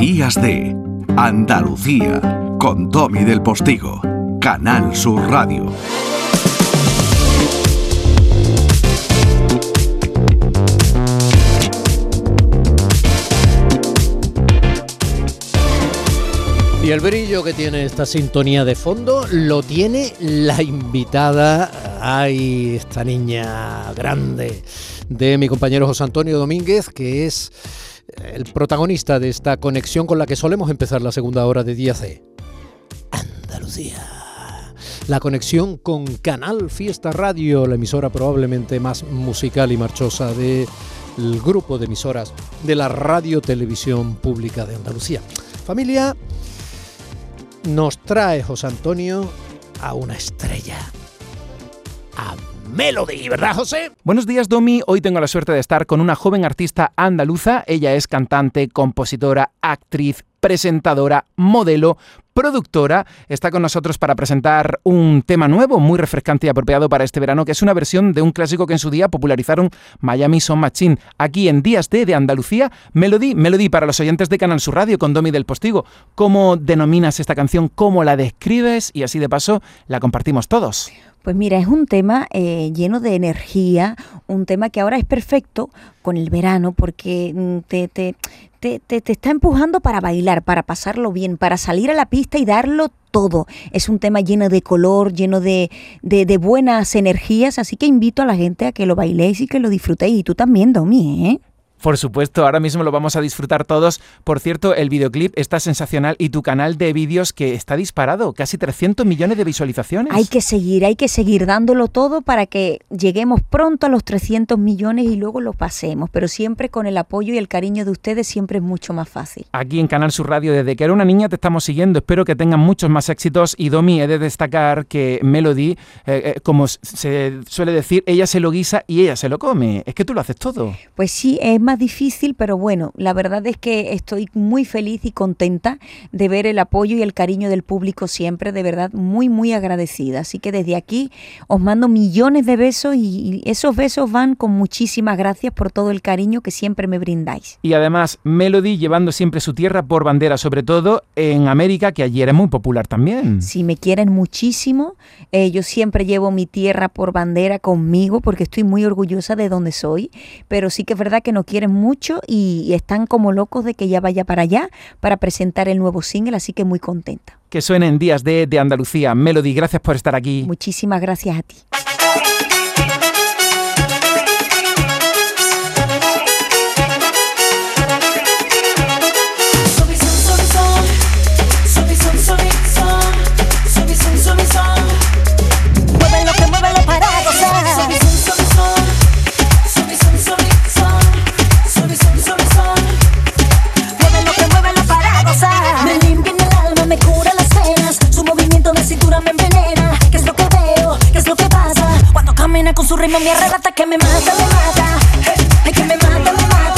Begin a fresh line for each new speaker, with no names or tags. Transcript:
Días de Andalucía con Tommy del Postigo, Canal Sur Radio.
Y el brillo que tiene esta sintonía de fondo lo tiene la invitada, ay, esta niña grande de mi compañero José Antonio Domínguez, que es el protagonista de esta conexión con la que solemos empezar la segunda hora de Día C. Andalucía. La conexión con Canal Fiesta Radio, la emisora probablemente más musical y marchosa del grupo de emisoras de la Radio Televisión Pública de Andalucía. Familia, nos trae José Antonio a una estrella. A Melody, ¿verdad, José?
Buenos días, Domi. Hoy tengo la suerte de estar con una joven artista andaluza. Ella es cantante, compositora, actriz, presentadora, modelo, productora, está con nosotros para presentar un tema nuevo, muy refrescante y apropiado para este verano, que es una versión de un clásico que en su día popularizaron Miami Son Machine. Aquí en Días de, de Andalucía, Melody, Melody para los oyentes de Canal Sur Radio con Domi del Postigo. ¿Cómo denominas esta canción? ¿Cómo la describes? Y así de paso la compartimos todos.
Pues mira, es un tema eh, lleno de energía, un tema que ahora es perfecto con el verano porque mm, te, te, te, te, está empujando para bailar, para pasarlo bien, para salir a la pista y darlo todo. Es un tema lleno de color, lleno de, de, de buenas energías, así que invito a la gente a que lo bailéis y que lo disfrutéis. Y tú también, Domi, ¿eh?
Por supuesto, ahora mismo lo vamos a disfrutar todos. Por cierto, el videoclip está sensacional y tu canal de vídeos que está disparado, casi 300 millones de visualizaciones.
Hay que seguir, hay que seguir dándolo todo para que lleguemos pronto a los 300 millones y luego lo pasemos, pero siempre con el apoyo y el cariño de ustedes siempre es mucho más fácil.
Aquí en Canal Sur Radio, desde que era una niña te estamos siguiendo, espero que tengan muchos más éxitos y Domi, he de destacar que Melody, eh, eh, como se suele decir, ella se lo guisa y ella se lo come. Es que tú lo haces todo.
Pues sí, es más difícil, pero bueno, la verdad es que estoy muy feliz y contenta de ver el apoyo y el cariño del público siempre, de verdad muy, muy agradecida. Así que desde aquí os mando millones de besos y esos besos van con muchísimas gracias por todo el cariño que siempre me brindáis.
Y además, Melody llevando siempre su tierra por bandera, sobre todo en América, que ayer es muy popular también.
Sí, me quieren muchísimo. Eh, yo siempre llevo mi tierra por bandera conmigo porque estoy muy orgullosa de donde soy, pero sí que es verdad que no quieren mucho y están como locos de que ya vaya para allá para presentar el nuevo single, así que muy contenta.
Que suenen días de, de Andalucía. Melody, gracias por estar aquí.
Muchísimas gracias a ti.
Ritmo me arrebata que me mata, me mata. Ay, que me mata, me mata.